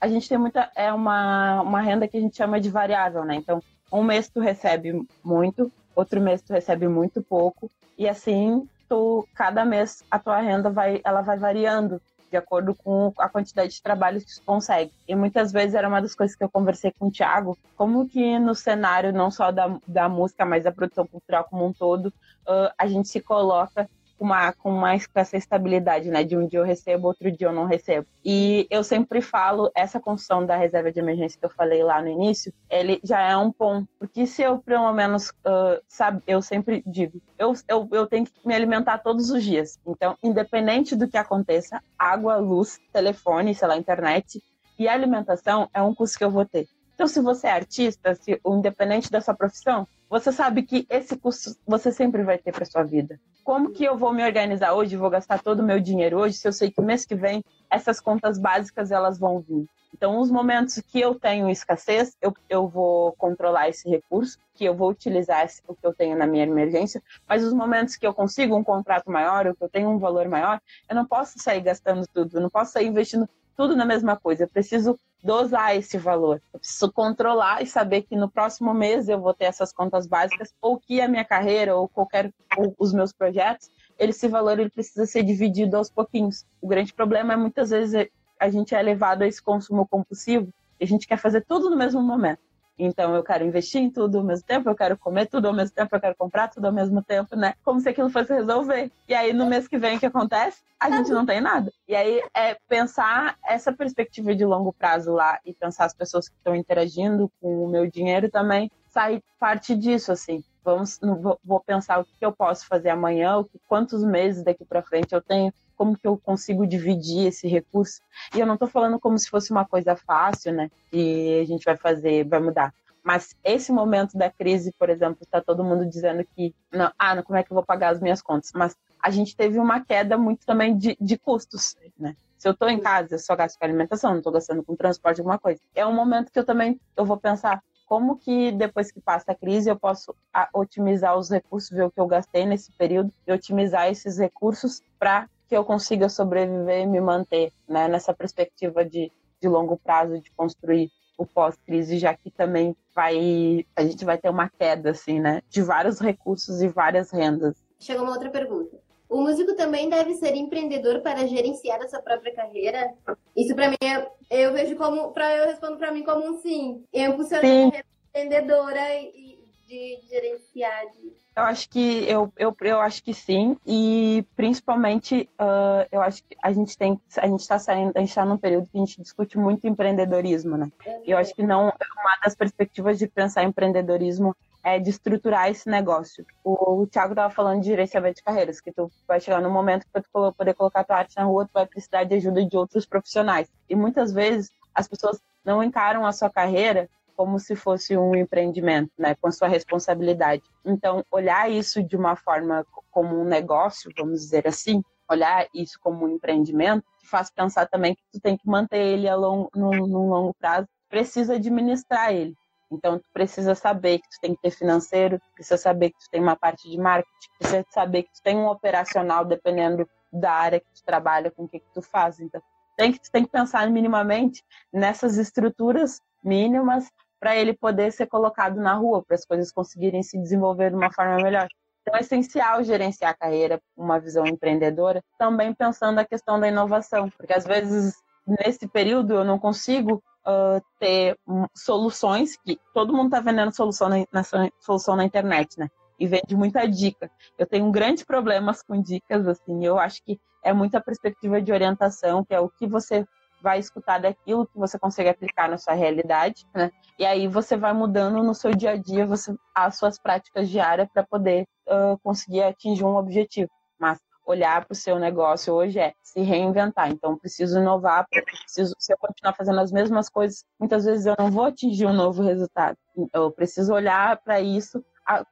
a gente tem muita, é uma, uma renda que a gente chama de variável, né? Então, um mês tu recebe muito, outro mês tu recebe muito pouco, e assim tu cada mês a tua renda vai ela vai variando de acordo com a quantidade de trabalhos que tu consegue. E muitas vezes era uma das coisas que eu conversei com o Thiago, como que no cenário não só da, da música, mas da produção cultural como um todo, uh, a gente se coloca com, uma, com com essa estabilidade, né? De um dia eu recebo, outro dia eu não recebo. E eu sempre falo, essa construção da reserva de emergência que eu falei lá no início, ele já é um ponto. Porque se eu, pelo menos, uh, sabe, eu sempre digo, eu, eu, eu tenho que me alimentar todos os dias. Então, independente do que aconteça, água, luz, telefone, sei lá, internet e alimentação é um custo que eu vou ter. Então, se você é artista, se independente da sua profissão, você sabe que esse custo você sempre vai ter para sua vida. Como que eu vou me organizar hoje, vou gastar todo o meu dinheiro hoje, se eu sei que mês que vem essas contas básicas elas vão vir? Então, os momentos que eu tenho escassez, eu, eu vou controlar esse recurso, que eu vou utilizar esse, o que eu tenho na minha emergência, mas os momentos que eu consigo um contrato maior, ou que eu tenho um valor maior, eu não posso sair gastando tudo, eu não posso sair investindo tudo na mesma coisa. Eu preciso dosar esse valor. Eu preciso controlar e saber que no próximo mês eu vou ter essas contas básicas ou que a minha carreira ou qualquer ou os meus projetos, esse valor ele precisa ser dividido aos pouquinhos. O grande problema é muitas vezes a gente é levado a esse consumo compulsivo e a gente quer fazer tudo no mesmo momento. Então eu quero investir em tudo ao mesmo tempo, eu quero comer tudo ao mesmo tempo, eu quero comprar tudo ao mesmo tempo, né? Como se aquilo fosse resolver. E aí no mês que vem o que acontece? A gente não tem nada. E aí é pensar essa perspectiva de longo prazo lá e pensar as pessoas que estão interagindo com o meu dinheiro também sai parte disso assim. Vamos, vou pensar o que eu posso fazer amanhã, o quantos meses daqui para frente eu tenho, como que eu consigo dividir esse recurso. E eu não estou falando como se fosse uma coisa fácil, né? Que a gente vai fazer, vai mudar. Mas esse momento da crise, por exemplo, está todo mundo dizendo que, não, ah, como é que eu vou pagar as minhas contas? Mas a gente teve uma queda muito também de, de custos, né? Se eu estou em casa, eu só gasto com alimentação, não estou gastando com transporte, alguma coisa. É um momento que eu também eu vou pensar, como que depois que passa a crise eu posso otimizar os recursos, ver o que eu gastei nesse período e otimizar esses recursos para que eu consiga sobreviver e me manter né, nessa perspectiva de, de longo prazo de construir o pós-crise, já que também vai a gente vai ter uma queda assim, né, de vários recursos e várias rendas. Chegou uma outra pergunta. O músico também deve ser empreendedor para gerenciar a sua própria carreira? Isso para mim é, eu vejo como para eu respondo para mim como um sim. Eu funcionei empreendedora e de, gerenciar de eu acho que eu, eu, eu acho que sim e principalmente uh, eu acho que a gente tem a gente está saindo a gente está num período que a gente discute muito empreendedorismo né e eu acho que não uma das perspectivas de pensar empreendedorismo é de estruturar esse negócio. O, o Thiago estava falando de gerenciamento de carreiras, que tu vai chegar no momento que tu poder colocar tua arte na rua, tu vai precisar de ajuda de outros profissionais. E muitas vezes as pessoas não encaram a sua carreira como se fosse um empreendimento, né, com a sua responsabilidade. Então, olhar isso de uma forma como um negócio, vamos dizer assim, olhar isso como um empreendimento, te faz pensar também que tu tem que manter ele a longo, no, no longo prazo, precisa administrar ele. Então, tu precisa saber que tu tem que ter financeiro, precisa saber que tu tem uma parte de marketing, precisa saber que tu tem um operacional, dependendo da área que tu trabalha, com o que, que tu faz. Então, tem que, tu tem que pensar minimamente nessas estruturas mínimas para ele poder ser colocado na rua, para as coisas conseguirem se desenvolver de uma forma melhor. Então, é essencial gerenciar a carreira uma visão empreendedora, também pensando a questão da inovação, porque às vezes nesse período eu não consigo uh, ter soluções que todo mundo está vendendo solução na, na, solução na internet, né? E vende muita dica. Eu tenho grandes problemas com dicas, assim. Eu acho que é muita perspectiva de orientação, que é o que você vai escutar daquilo que você consegue aplicar na sua realidade, né? E aí você vai mudando no seu dia a dia você, as suas práticas diárias para poder uh, conseguir atingir um objetivo. Mas olhar para o seu negócio hoje é se reinventar. Então, preciso inovar, preciso, se eu continuar fazendo as mesmas coisas, muitas vezes eu não vou atingir um novo resultado. Eu preciso olhar para isso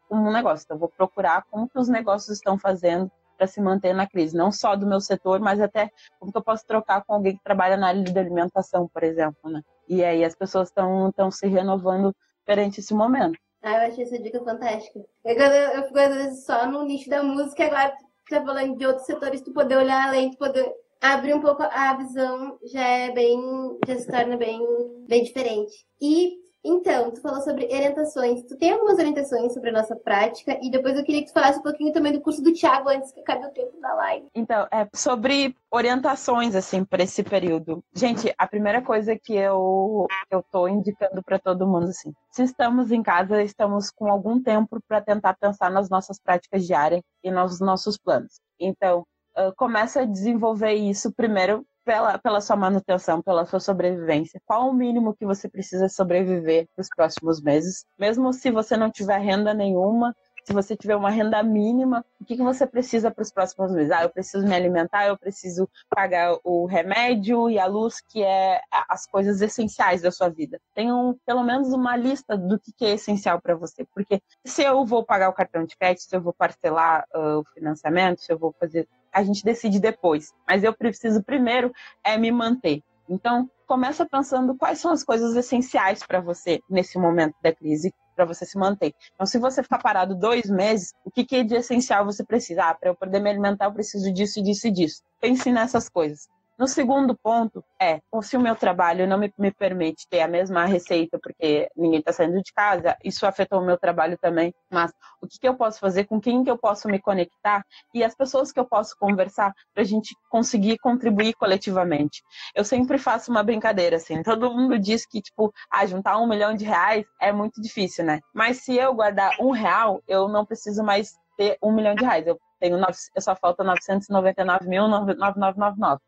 como um negócio. Então, eu vou procurar como que os negócios estão fazendo para se manter na crise, não só do meu setor, mas até como que eu posso trocar com alguém que trabalha na área de alimentação, por exemplo, né? E aí as pessoas estão se renovando perante esse momento. Ah, eu achei essa dica fantástica. Eu, eu, eu fico às vezes só no nicho da música, agora tá falando de outros setores, tu poder olhar além, tu poder abrir um pouco a visão já é bem, já se torna bem, bem diferente. E então, tu falou sobre orientações. Tu tem algumas orientações sobre a nossa prática e depois eu queria que tu falasse um pouquinho também do curso do Thiago antes que acabe o tempo da live. Então, é sobre orientações assim para esse período. Gente, a primeira coisa que eu eu tô indicando para todo mundo assim, se estamos em casa, estamos com algum tempo para tentar pensar nas nossas práticas diárias e nos nossos planos. Então, uh, começa a desenvolver isso primeiro pela, pela sua manutenção, pela sua sobrevivência. Qual o mínimo que você precisa sobreviver para os próximos meses? Mesmo se você não tiver renda nenhuma, se você tiver uma renda mínima, o que, que você precisa para os próximos meses? Ah, eu preciso me alimentar, eu preciso pagar o remédio e a luz, que é as coisas essenciais da sua vida. Tenha um, pelo menos uma lista do que, que é essencial para você, porque se eu vou pagar o cartão de crédito, se eu vou parcelar uh, o financiamento, se eu vou fazer a gente decide depois. Mas eu preciso primeiro é me manter. Então, começa pensando quais são as coisas essenciais para você nesse momento da crise, para você se manter. Então, se você ficar parado dois meses, o que, que é de essencial você precisa? Ah, para eu poder me alimentar, eu preciso disso, disso e disso. Pense nessas coisas. No segundo ponto é, se o meu trabalho não me, me permite ter a mesma receita porque ninguém está saindo de casa, isso afetou o meu trabalho também. Mas o que, que eu posso fazer, com quem que eu posso me conectar e as pessoas que eu posso conversar para a gente conseguir contribuir coletivamente. Eu sempre faço uma brincadeira assim. Todo mundo diz que tipo, ah, juntar um milhão de reais é muito difícil, né? Mas se eu guardar um real, eu não preciso mais ter um milhão de reais. Eu tenho eu só falta 999.9999.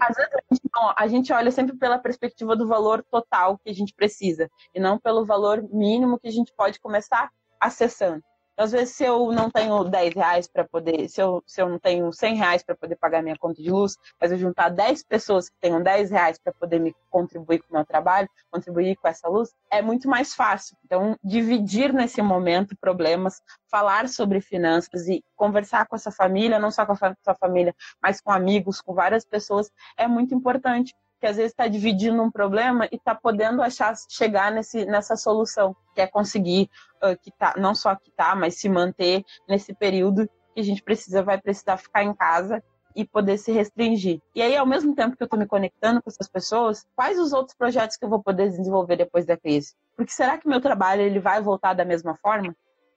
Às vezes a gente, não, a gente olha sempre pela perspectiva do valor total que a gente precisa e não pelo valor mínimo que a gente pode começar acessando. Às vezes, se eu não tenho 10 reais para poder, se eu, se eu não tenho 100 reais para poder pagar minha conta de luz, mas eu juntar 10 pessoas que tenham 10 reais para poder me contribuir com o meu trabalho, contribuir com essa luz, é muito mais fácil. Então, dividir nesse momento problemas, falar sobre finanças e conversar com essa família, não só com a sua família, mas com amigos, com várias pessoas, é muito importante que às vezes está dividindo um problema e está podendo achar chegar nesse, nessa solução, que é conseguir uh, quitar, não só quitar, mas se manter nesse período que a gente precisa vai precisar ficar em casa e poder se restringir. E aí, ao mesmo tempo que eu estou me conectando com essas pessoas, quais os outros projetos que eu vou poder desenvolver depois da crise? Porque será que meu trabalho ele vai voltar da mesma forma?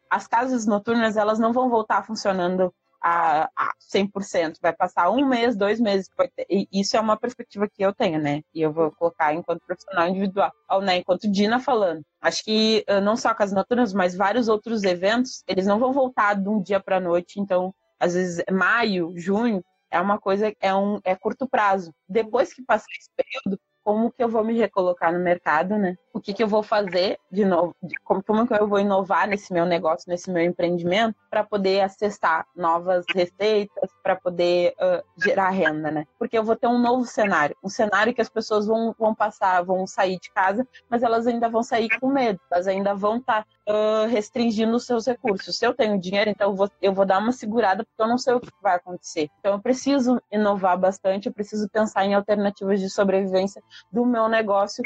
As casas noturnas elas não vão voltar funcionando a, a 100%. Vai passar um mês, dois meses. E isso é uma perspectiva que eu tenho, né? E eu vou colocar enquanto profissional individual, né? enquanto Dina falando. Acho que não só Casas Noturnas, mas vários outros eventos, eles não vão voltar de um dia para noite. Então, às vezes, maio, junho, é uma coisa, é um é curto prazo. Depois que passar esse período, como que eu vou me recolocar no mercado, né? O que, que eu vou fazer de novo, como, como que eu vou inovar nesse meu negócio, nesse meu empreendimento, para poder acessar novas receitas, para poder uh, gerar renda, né? Porque eu vou ter um novo cenário, um cenário que as pessoas vão, vão passar, vão sair de casa, mas elas ainda vão sair com medo, elas ainda vão estar tá, uh, restringindo os seus recursos. Se eu tenho dinheiro, então eu vou, eu vou dar uma segurada, porque eu não sei o que vai acontecer. Então eu preciso inovar bastante, eu preciso pensar em alternativas de sobrevivência do meu negócio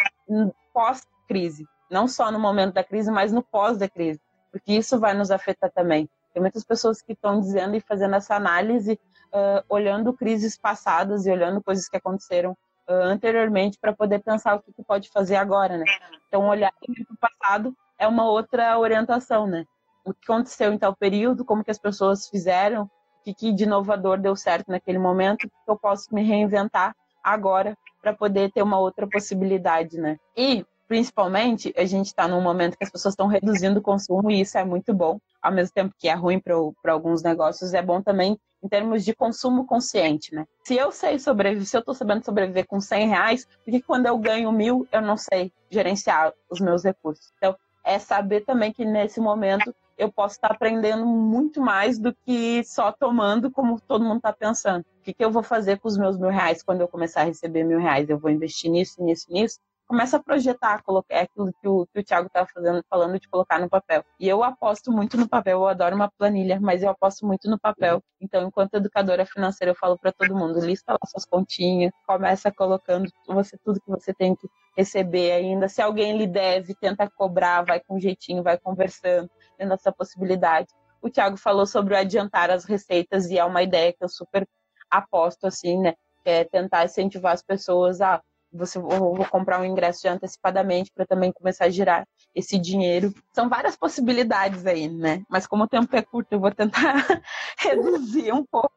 pós-crise. Não só no momento da crise, mas no pós da crise. Porque isso vai nos afetar também. Tem muitas pessoas que estão dizendo e fazendo essa análise, uh, olhando crises passadas e olhando coisas que aconteceram uh, anteriormente para poder pensar o que, que, pode fazer agora, né? Então, olhar para o passado é uma outra orientação, né? O que aconteceu em tal período, como que as pessoas fizeram, o que, que de inovador deu certo naquele momento, que eu posso me reinventar agora para poder ter uma outra possibilidade, né? E principalmente a gente está num momento que as pessoas estão reduzindo o consumo e isso é muito bom, ao mesmo tempo que é ruim para alguns negócios, é bom também em termos de consumo consciente, né? Se eu sei sobreviver, se eu estou sabendo sobreviver com 100 reais, por que quando eu ganho mil eu não sei gerenciar os meus recursos? Então, é saber também que nesse momento eu posso estar aprendendo muito mais do que só tomando como todo mundo está pensando. O que, que eu vou fazer com os meus mil reais quando eu começar a receber mil reais? Eu vou investir nisso, nisso, nisso? Começa a projetar, colocar é aquilo que o, que o Thiago estava falando de colocar no papel. E eu aposto muito no papel, eu adoro uma planilha, mas eu aposto muito no papel. Então, enquanto educadora financeira, eu falo para todo mundo, lista lá suas continhas, começa colocando você tudo que você tem que receber ainda. Se alguém lhe deve, tenta cobrar, vai com jeitinho, vai conversando tendo essa possibilidade. O Thiago falou sobre adiantar as receitas e é uma ideia que eu super aposto, assim, né? Que é tentar incentivar as pessoas a você vou, vou comprar um ingresso antecipadamente para também começar a girar esse dinheiro. São várias possibilidades aí, né? Mas como o tempo é curto, eu vou tentar reduzir um pouco.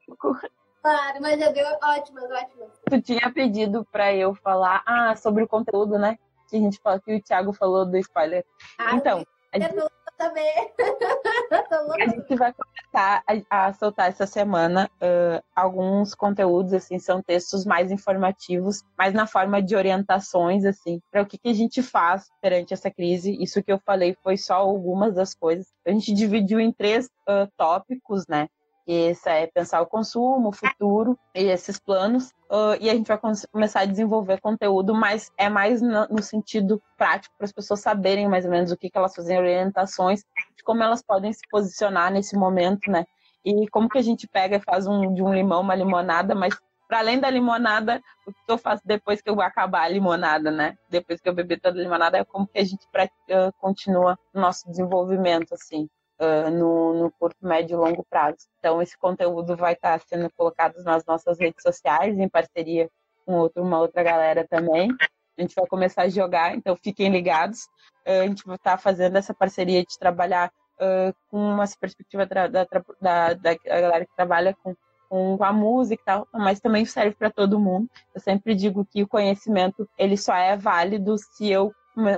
Claro, mas eu deu ótimas, ótimas. Tu tinha pedido para eu falar ah, sobre o conteúdo, né? Que a gente falou que o Thiago falou do spoiler. Ah, então, a gente saber. a gente vai começar a, a soltar essa semana uh, alguns conteúdos, assim, são textos mais informativos, mais na forma de orientações, assim, para o que, que a gente faz perante essa crise. Isso que eu falei foi só algumas das coisas. A gente dividiu em três uh, tópicos, né? Esse é pensar o consumo, o futuro e esses planos. Uh, e a gente vai começar a desenvolver conteúdo, mas é mais no, no sentido prático, para as pessoas saberem mais ou menos o que, que elas fazem, orientações de como elas podem se posicionar nesse momento, né? E como que a gente pega e faz um, de um limão uma limonada, mas para além da limonada, o que eu faço depois que eu acabar a limonada, né? Depois que eu beber toda a limonada, é como que a gente uh, continua o nosso desenvolvimento, assim. Uh, no, no curto, médio e longo prazo. Então, esse conteúdo vai estar sendo colocado nas nossas redes sociais, em parceria com outro, uma outra galera também. A gente vai começar a jogar, então fiquem ligados. Uh, a gente vai estar fazendo essa parceria de trabalhar uh, com uma perspectiva da, da, da, da galera que trabalha com com a música e tal, mas também serve para todo mundo. Eu sempre digo que o conhecimento ele só é válido se eu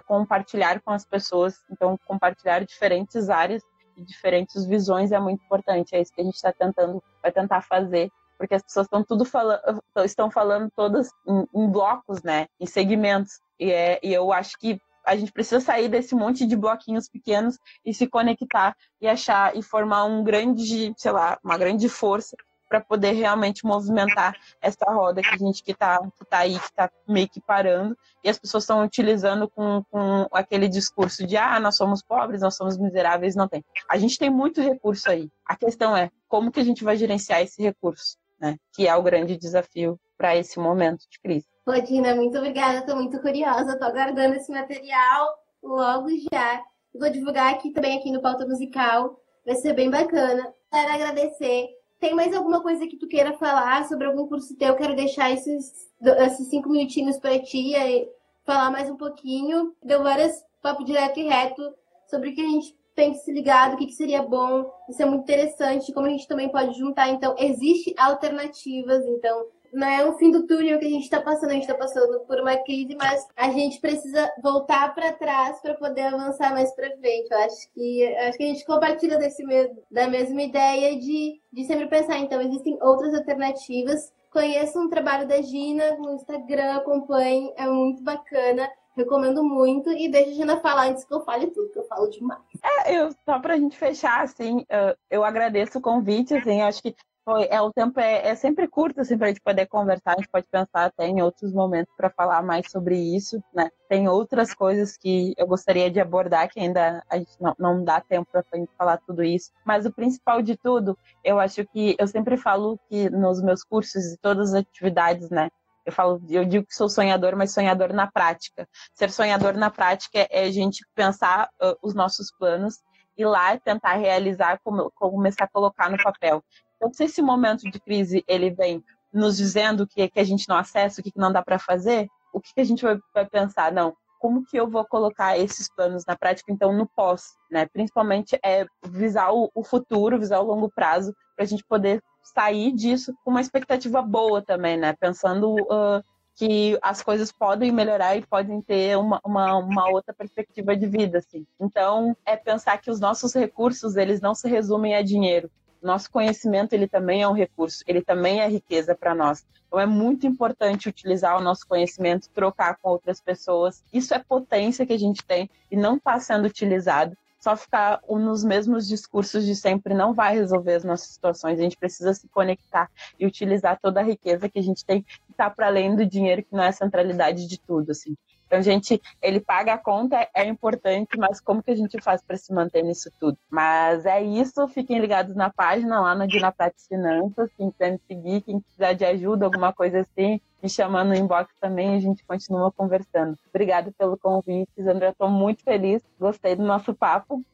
compartilhar com as pessoas. Então, compartilhar diferentes áreas e diferentes visões é muito importante. É isso que a gente está tentando, vai tentar fazer, porque as pessoas estão tudo falando, estão falando todas em, em, blocos, né, em segmentos. E, é, e eu acho que a gente precisa sair desse monte de bloquinhos pequenos e se conectar e achar e formar um grande, sei lá, uma grande força para poder realmente movimentar essa roda que a gente que está que tá aí, que está meio que parando, e as pessoas estão utilizando com, com aquele discurso de ah, nós somos pobres, nós somos miseráveis, não tem. A gente tem muito recurso aí. A questão é como que a gente vai gerenciar esse recurso, né? Que é o grande desafio para esse momento de crise. Dina, muito obrigada, estou muito curiosa, estou aguardando esse material logo já. Vou divulgar aqui também aqui no Pauta Musical, vai ser bem bacana. Quero agradecer tem mais alguma coisa que tu queira falar sobre algum curso teu? Quero deixar esses, esses cinco minutinhos para ti e falar mais um pouquinho. Deu vários papo direto e reto sobre o que a gente tem que se ligar, o que, que seria bom. Isso é muito interessante, como a gente também pode juntar. Então, existe alternativas, então não é o fim do túnel que a gente está passando, a gente está passando por uma crise, mas a gente precisa voltar para trás para poder avançar mais para frente. Eu acho que acho que a gente compartilha desse da mesma ideia de, de sempre pensar, então existem outras alternativas. Conheçam o trabalho da Gina no Instagram, acompanhem, é muito bacana. Recomendo muito e deixa a Gina falar antes que eu fale tudo, que eu falo demais. É, eu, só pra gente fechar, assim, eu agradeço o convite, assim, acho que foi, é, o tempo é, é sempre curto, assim, a gente poder conversar, a gente pode pensar até em outros momentos para falar mais sobre isso, né? Tem outras coisas que eu gostaria de abordar que ainda a gente não, não dá tempo para gente falar tudo isso, mas o principal de tudo, eu acho que eu sempre falo que nos meus cursos e todas as atividades, né? Eu falo, eu digo que sou sonhador, mas sonhador na prática. Ser sonhador na prática é a gente pensar uh, os nossos planos ir lá e tentar realizar, começar a colocar no papel. Então, se esse momento de crise ele vem nos dizendo que, que a gente não acessa, o que, que não dá para fazer, o que, que a gente vai, vai, pensar? Não, como que eu vou colocar esses planos na prática, então, no pós, né? Principalmente é visar o, o futuro, visar o longo prazo, para a gente poder sair disso com uma expectativa boa também, né? Pensando uh, que as coisas podem melhorar e podem ter uma, uma, uma, outra perspectiva de vida, assim. Então, é pensar que os nossos recursos, eles não se resumem a dinheiro, nosso conhecimento ele também é um recurso, ele também é riqueza para nós. Então é muito importante utilizar o nosso conhecimento, trocar com outras pessoas. Isso é potência que a gente tem e não está sendo utilizado. Só ficar nos mesmos discursos de sempre não vai resolver as nossas situações. A gente precisa se conectar e utilizar toda a riqueza que a gente tem que está para além do dinheiro, que não é a centralidade de tudo, assim. Então, a gente, ele paga a conta, é importante, mas como que a gente faz para se manter nisso tudo? Mas é isso, fiquem ligados na página lá no Dina Finanças, quem quiser me seguir, quem precisar de ajuda, alguma coisa assim, me chamando no inbox também, a gente continua conversando. Obrigada pelo convite, Sandra, estou muito feliz, gostei do nosso papo.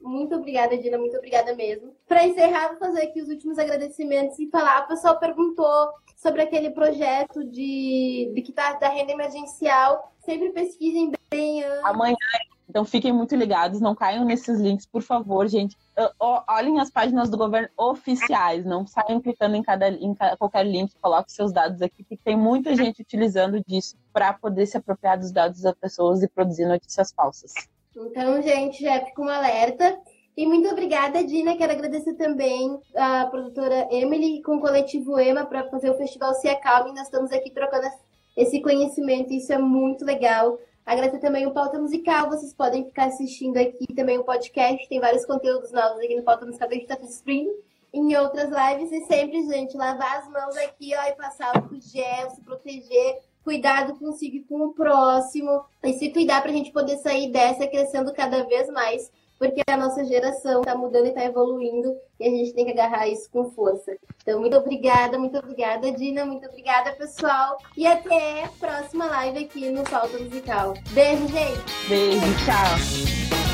Muito obrigada, Dina, muito obrigada mesmo. Para encerrar, vou fazer aqui os últimos agradecimentos e falar, o pessoal perguntou sobre aquele projeto de, de que tá da renda emergencial. Sempre pesquisem bem antes. Amanhã, então fiquem muito ligados, não caiam nesses links, por favor, gente. Olhem as páginas do governo oficiais, não saiam clicando em, cada, em qualquer link, coloque seus dados aqui, porque tem muita gente utilizando disso para poder se apropriar dos dados das pessoas e produzir notícias falsas. Então, gente, já fica um alerta. E muito obrigada, Dina. Quero agradecer também a produtora Emily com o coletivo EMA para fazer o festival Se Acalme. Nós estamos aqui trocando esse conhecimento, isso é muito legal. Agradecer também o Pauta Musical, vocês podem ficar assistindo aqui também o podcast, tem vários conteúdos novos aqui no Pauta Musical que a gente está streaming em outras lives. E sempre, gente, lavar as mãos aqui, ó, e passar o gel, se proteger, cuidado consigo e com o próximo, e se cuidar para a gente poder sair dessa crescendo cada vez mais porque a nossa geração está mudando e está evoluindo e a gente tem que agarrar isso com força. Então, muito obrigada, muito obrigada, Dina, muito obrigada, pessoal. E até a próxima live aqui no Falta Musical. Beijo, gente! Beijo, tchau!